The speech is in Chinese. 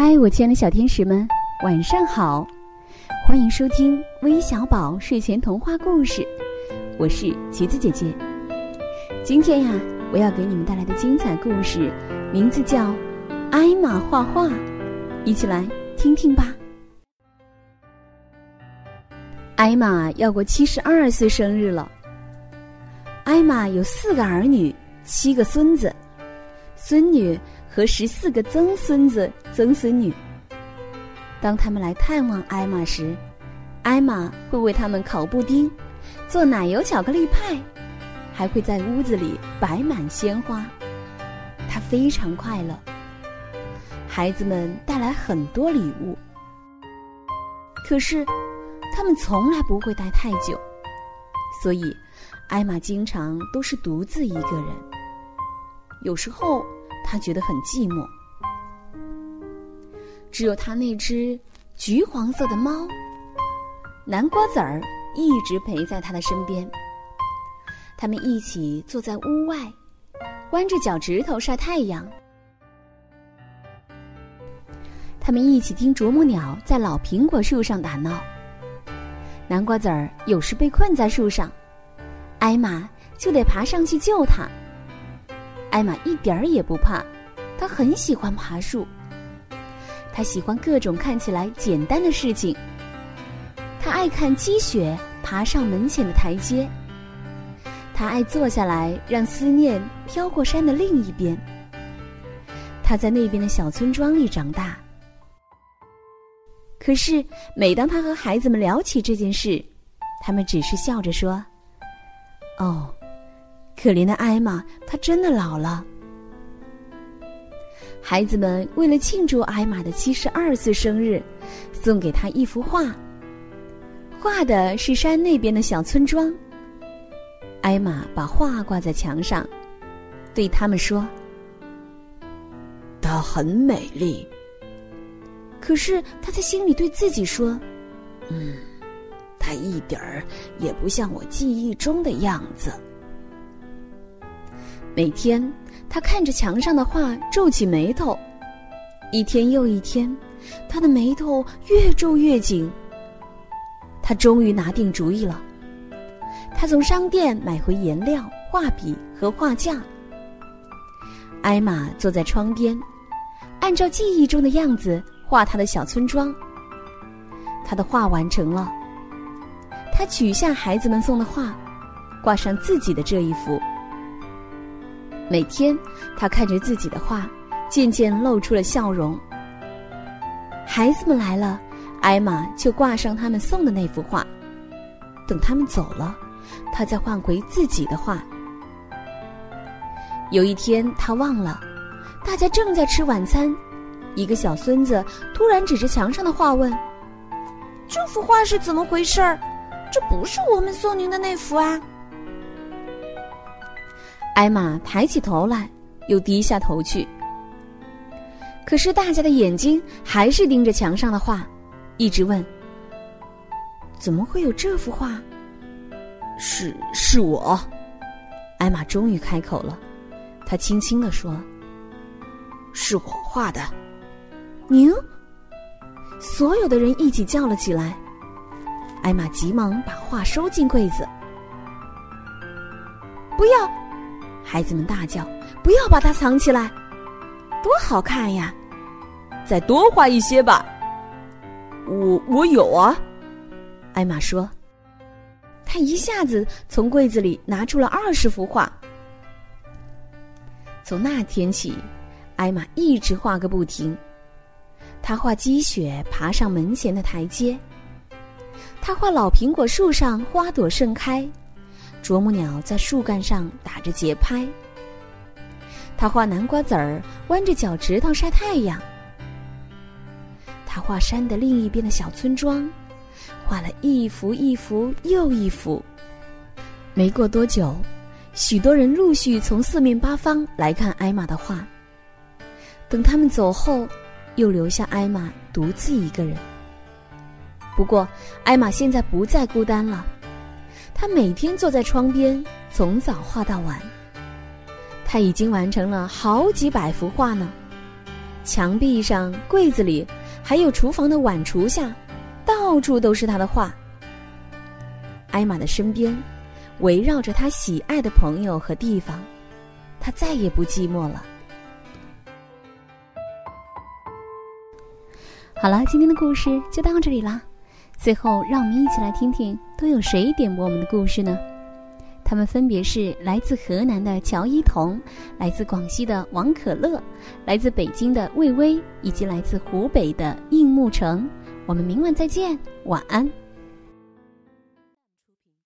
嗨，我亲爱的小天使们，晚上好！欢迎收听微小宝睡前童话故事，我是橘子姐姐。今天呀，我要给你们带来的精彩故事名字叫《艾玛画画》，一起来听听吧。艾玛要过七十二岁生日了。艾玛有四个儿女，七个孙子、孙女。和十四个曾孙子、曾孙女。当他们来探望艾玛时，艾玛会为他们烤布丁，做奶油巧克力派，还会在屋子里摆满鲜花。她非常快乐。孩子们带来很多礼物，可是他们从来不会待太久，所以艾玛经常都是独自一个人。有时候。他觉得很寂寞，只有他那只橘黄色的猫南瓜籽儿一直陪在他的身边。他们一起坐在屋外，弯着脚趾头晒太阳。他们一起听啄木鸟在老苹果树上打闹。南瓜籽儿有时被困在树上，艾玛就得爬上去救他。艾玛一点儿也不怕，她很喜欢爬树。她喜欢各种看起来简单的事情。她爱看积雪爬上门前的台阶。她爱坐下来让思念飘过山的另一边。她在那边的小村庄里长大。可是每当他和孩子们聊起这件事，他们只是笑着说：“哦。”可怜的艾玛，她真的老了。孩子们为了庆祝艾玛的七十二岁生日，送给她一幅画。画的是山那边的小村庄。艾玛把画挂在墙上，对他们说：“它很美丽。”可是她在心里对自己说：“嗯，它一点儿也不像我记忆中的样子。”每天，他看着墙上的画，皱起眉头。一天又一天，他的眉头越皱越紧。他终于拿定主意了。他从商店买回颜料、画笔和画架。艾玛坐在窗边，按照记忆中的样子画他的小村庄。他的画完成了。他取下孩子们送的画，挂上自己的这一幅。每天，他看着自己的画，渐渐露出了笑容。孩子们来了，艾玛就挂上他们送的那幅画。等他们走了，他再换回自己的画。有一天，他忘了，大家正在吃晚餐，一个小孙子突然指着墙上的画问：“这幅画是怎么回事儿？这不是我们送您的那幅啊！”艾玛抬起头来，又低下头去。可是大家的眼睛还是盯着墙上的画，一直问：“怎么会有这幅画？”“是是我。”艾玛终于开口了，她轻轻地说：“是我画的。”“您？”所有的人一起叫了起来。艾玛急忙把画收进柜子。“不要！”孩子们大叫：“不要把它藏起来，多好看呀！再多画一些吧。”我我有啊，艾玛说。他一下子从柜子里拿出了二十幅画。从那天起，艾玛一直画个不停。他画积雪爬上门前的台阶，他画老苹果树上花朵盛开。啄木鸟在树干上打着节拍。他画南瓜籽儿，弯着脚趾头晒太阳。他画山的另一边的小村庄，画了一幅一幅又一幅。没过多久，许多人陆续从四面八方来看艾玛的画。等他们走后，又留下艾玛独自一个人。不过，艾玛现在不再孤单了。他每天坐在窗边，从早画到晚。他已经完成了好几百幅画呢。墙壁上、柜子里，还有厨房的碗橱下，到处都是他的画。艾玛的身边，围绕着他喜爱的朋友和地方，他再也不寂寞了。好了，今天的故事就到这里啦。最后，让我们一起来听听都有谁点播我们的故事呢？他们分别是来自河南的乔一彤，来自广西的王可乐，来自北京的魏巍，以及来自湖北的应木成。我们明晚再见，晚安。